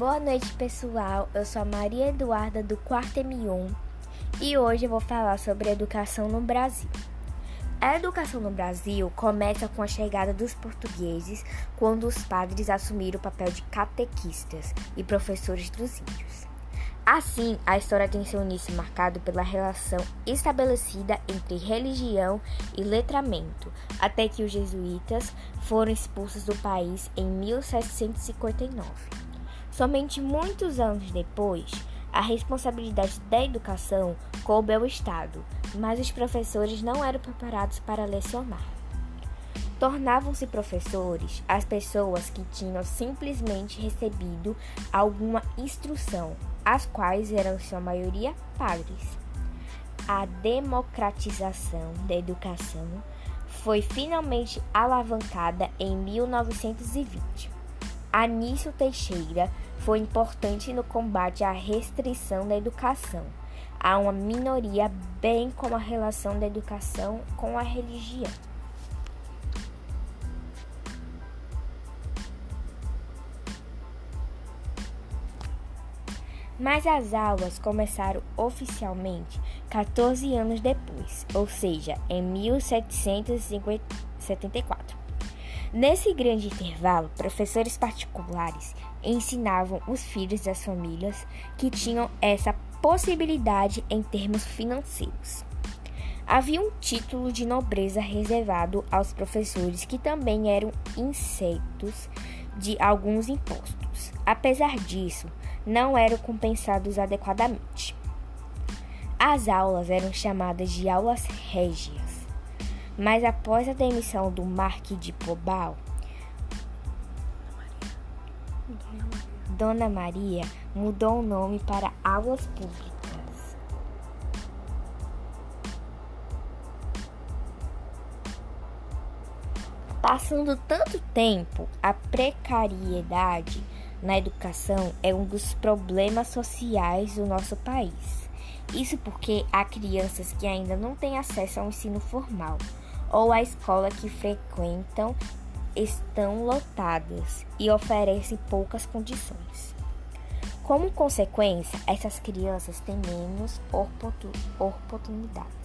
Boa noite, pessoal. Eu sou a Maria Eduarda do quarto M1 e hoje eu vou falar sobre educação no Brasil. A educação no Brasil começa com a chegada dos portugueses, quando os padres assumiram o papel de catequistas e professores dos índios. Assim, a história tem seu início marcado pela relação estabelecida entre religião e letramento, até que os jesuítas foram expulsos do país em 1759. Somente muitos anos depois, a responsabilidade da educação coube ao Estado, mas os professores não eram preparados para lecionar. Tornavam-se professores as pessoas que tinham simplesmente recebido alguma instrução, as quais eram, em sua maioria, padres. A democratização da educação foi finalmente alavancada em 1920. Anísio Teixeira foi importante no combate à restrição da educação a uma minoria, bem como a relação da educação com a religião. Mas as aulas começaram oficialmente 14 anos depois, ou seja, em 1774. Nesse grande intervalo, professores particulares ensinavam os filhos das famílias que tinham essa possibilidade em termos financeiros. Havia um título de nobreza reservado aos professores que também eram insetos de alguns impostos. Apesar disso, não eram compensados adequadamente. As aulas eram chamadas de aulas régias mas após a demissão do Marquis de Pobal, Dona Maria mudou o nome para Aulas Públicas. Passando tanto tempo, a precariedade na educação é um dos problemas sociais do nosso país. Isso porque há crianças que ainda não têm acesso ao ensino formal ou a escola que frequentam estão lotadas e oferecem poucas condições. Como consequência, essas crianças têm menos oportunidades.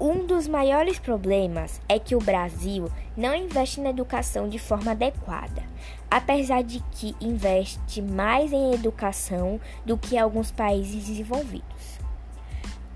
Um dos maiores problemas é que o Brasil não investe na educação de forma adequada, apesar de que investe mais em educação do que alguns países desenvolvidos.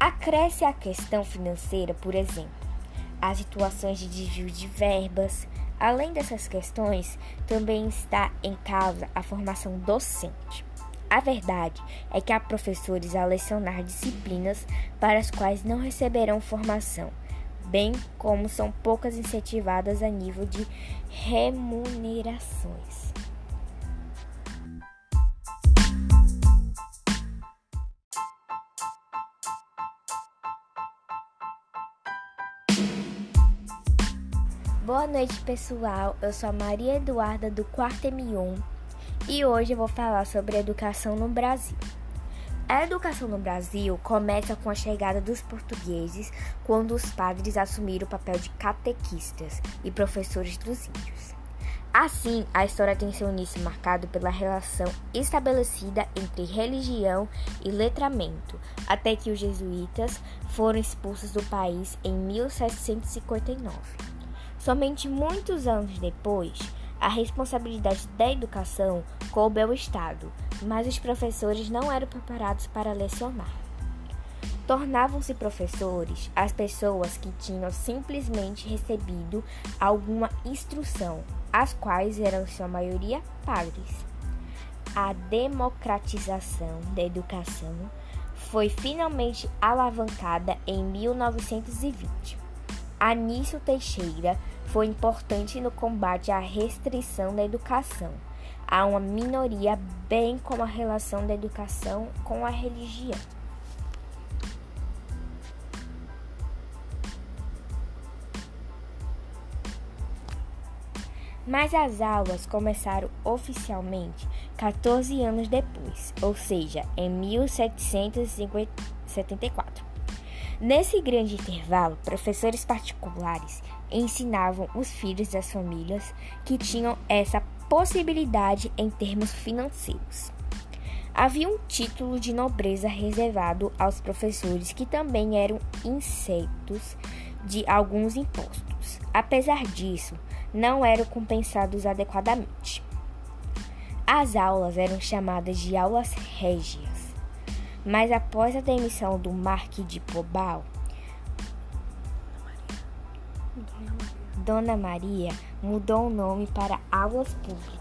Acresce a questão financeira, por exemplo, as situações de desvio de verbas. Além dessas questões, também está em causa a formação docente. A verdade é que há professores a lecionar disciplinas para as quais não receberão formação, bem como são poucas incentivadas a nível de remunerações. Boa noite, pessoal. Eu sou a Maria Eduarda do quarto M1 e hoje eu vou falar sobre educação no Brasil. A educação no Brasil começa com a chegada dos portugueses, quando os padres assumiram o papel de catequistas e professores dos índios. Assim, a história tem seu início marcado pela relação estabelecida entre religião e letramento, até que os jesuítas foram expulsos do país em 1759. Somente muitos anos depois, a responsabilidade da educação coube ao Estado, mas os professores não eram preparados para lecionar. Tornavam-se professores as pessoas que tinham simplesmente recebido alguma instrução, as quais eram, em sua maioria, padres. A democratização da educação foi finalmente alavancada em 1920. Anísio Teixeira foi importante no combate à restrição da educação a uma minoria, bem como a relação da educação com a religião. Mas as aulas começaram oficialmente 14 anos depois, ou seja, em 1774. Nesse grande intervalo, professores particulares ensinavam os filhos das famílias que tinham essa possibilidade em termos financeiros. Havia um título de nobreza reservado aos professores que também eram insetos de alguns impostos. Apesar disso, não eram compensados adequadamente. As aulas eram chamadas de aulas régias mas após a demissão do Marquis de Pobal, Dona Maria mudou o nome para Águas Públicas.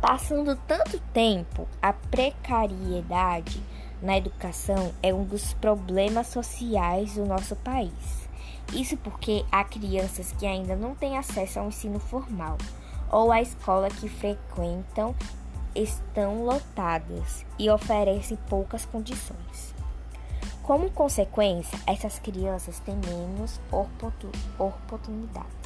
Passando tanto tempo, a precariedade na educação é um dos problemas sociais do nosso país. Isso porque há crianças que ainda não têm acesso ao ensino formal ou a escola que frequentam estão lotadas e oferecem poucas condições. Como consequência, essas crianças têm menos oportunidades.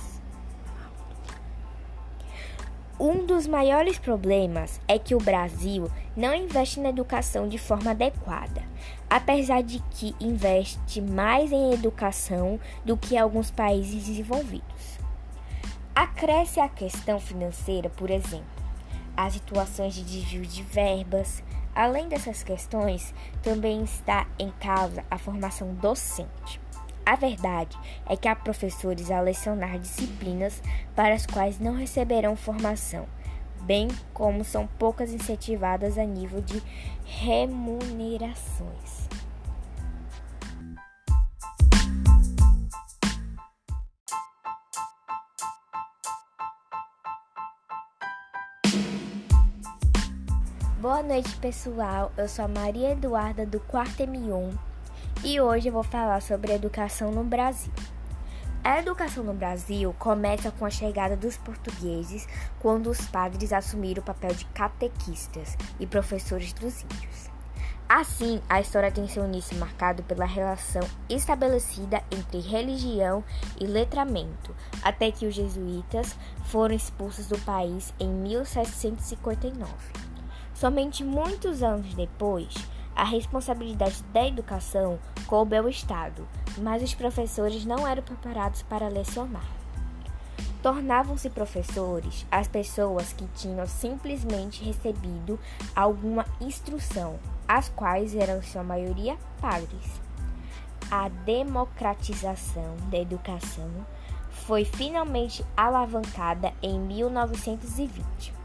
Um dos maiores problemas é que o Brasil não investe na educação de forma adequada, apesar de que investe mais em educação do que alguns países desenvolvidos. Acresce a questão financeira, por exemplo, as situações de desvio de verbas. Além dessas questões, também está em causa a formação docente. A verdade é que há professores a lecionar disciplinas para as quais não receberão formação, bem como são poucas incentivadas a nível de remunerações. Boa noite, pessoal. Eu sou a Maria Eduarda do quarto M1 e hoje eu vou falar sobre educação no Brasil. A educação no Brasil começa com a chegada dos portugueses, quando os padres assumiram o papel de catequistas e professores dos índios. Assim, a história tem seu início marcado pela relação estabelecida entre religião e letramento, até que os jesuítas foram expulsos do país em 1759. Somente muitos anos depois, a responsabilidade da educação coube ao Estado, mas os professores não eram preparados para lecionar. Tornavam-se professores as pessoas que tinham simplesmente recebido alguma instrução, as quais eram, sua maioria, padres. A democratização da educação foi finalmente alavancada em 1920.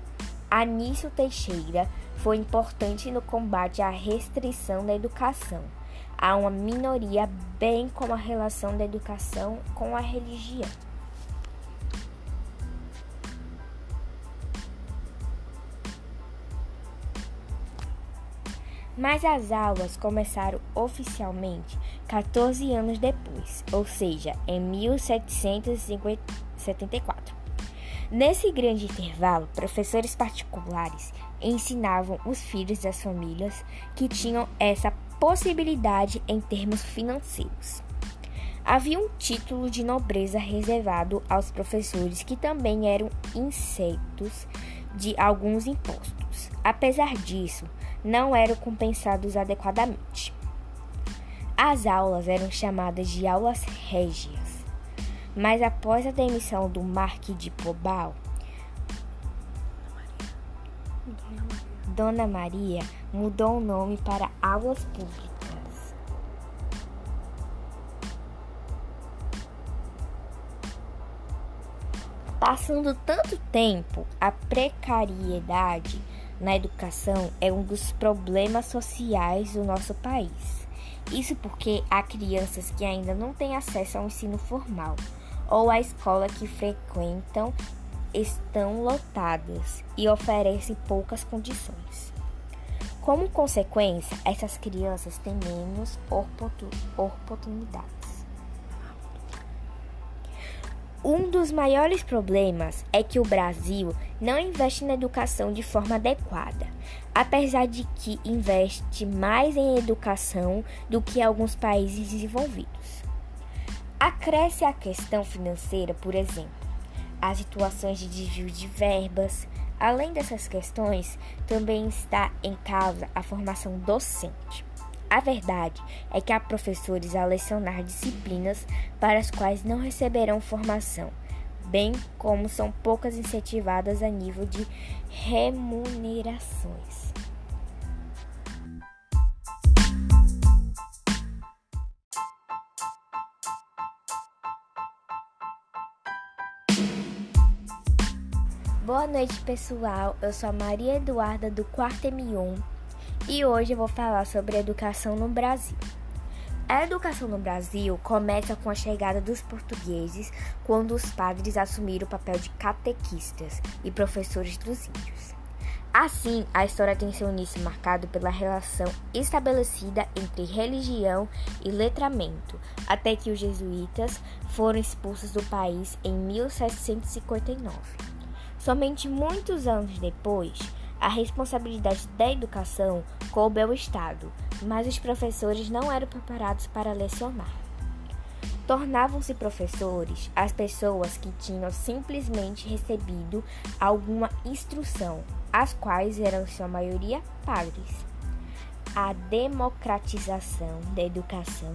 Anício Teixeira foi importante no combate à restrição da educação a uma minoria, bem como a relação da educação com a religião. Mas as aulas começaram oficialmente 14 anos depois, ou seja, em 1774. Nesse grande intervalo, professores particulares ensinavam os filhos das famílias que tinham essa possibilidade em termos financeiros. Havia um título de nobreza reservado aos professores que também eram insetos de alguns impostos. Apesar disso, não eram compensados adequadamente. As aulas eram chamadas de aulas régias mas após a demissão do Marquis de Pobal, Dona Maria mudou o nome para Águas Públicas. Passando tanto tempo, a precariedade na educação é um dos problemas sociais do nosso país. Isso porque há crianças que ainda não têm acesso ao ensino formal ou a escola que frequentam estão lotadas e oferecem poucas condições. Como consequência, essas crianças têm menos oportunidades. Um dos maiores problemas é que o Brasil não investe na educação de forma adequada, apesar de que investe mais em educação do que alguns países desenvolvidos. Acresce a questão financeira, por exemplo, as situações de desvio de verbas. Além dessas questões, também está em causa a formação docente. A verdade é que há professores a lecionar disciplinas para as quais não receberão formação, bem como são poucas incentivadas a nível de remunerações. Boa noite, pessoal. Eu sou a Maria Eduarda do quarto M1 e hoje eu vou falar sobre educação no Brasil. A educação no Brasil começa com a chegada dos portugueses, quando os padres assumiram o papel de catequistas e professores dos índios. Assim, a história tem seu início marcado pela relação estabelecida entre religião e letramento, até que os jesuítas foram expulsos do país em 1759. Somente muitos anos depois, a responsabilidade da educação coube ao Estado, mas os professores não eram preparados para lecionar. Tornavam-se professores as pessoas que tinham simplesmente recebido alguma instrução, as quais eram, em sua maioria, padres. A democratização da educação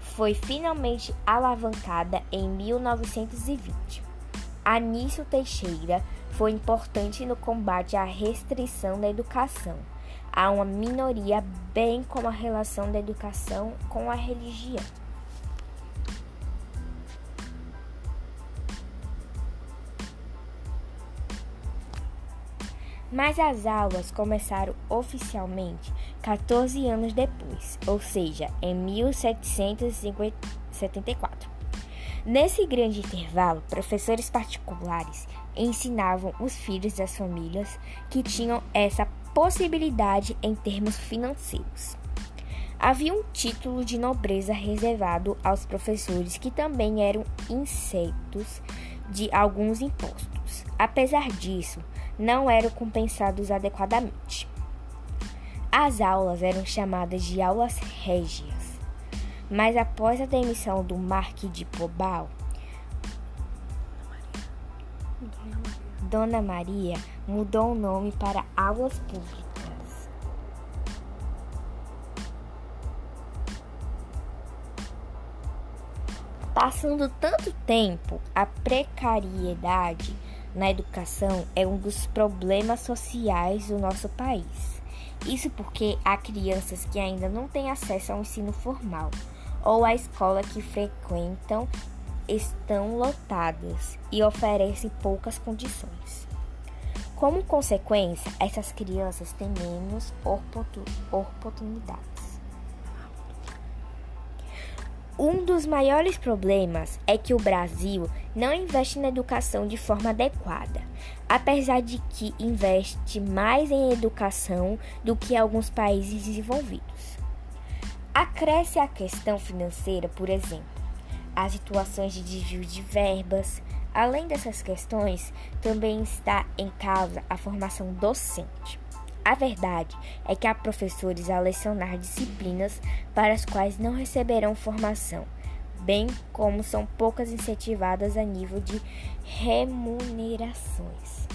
foi finalmente alavancada em 1920. Anísio Teixeira foi importante no combate à restrição da educação a uma minoria, bem como a relação da educação com a religião. Mas as aulas começaram oficialmente 14 anos depois, ou seja, em 1774. Nesse grande intervalo, professores particulares ensinavam os filhos das famílias que tinham essa possibilidade em termos financeiros. Havia um título de nobreza reservado aos professores que também eram insetos de alguns impostos. Apesar disso, não eram compensados adequadamente. As aulas eram chamadas de aulas régias mas após a demissão do Marquis de Pobal, Dona Maria mudou o nome para Aulas Públicas. Passando tanto tempo, a precariedade na educação é um dos problemas sociais do nosso país. Isso porque há crianças que ainda não têm acesso ao ensino formal ou a escola que frequentam estão lotadas e oferecem poucas condições. Como consequência, essas crianças têm menos oportunidades. Um dos maiores problemas é que o Brasil não investe na educação de forma adequada, apesar de que investe mais em educação do que alguns países desenvolvidos. Acresce a questão financeira, por exemplo, as situações de desvio de verbas. Além dessas questões, também está em causa a formação docente. A verdade é que há professores a lecionar disciplinas para as quais não receberão formação, bem como são poucas incentivadas a nível de remunerações.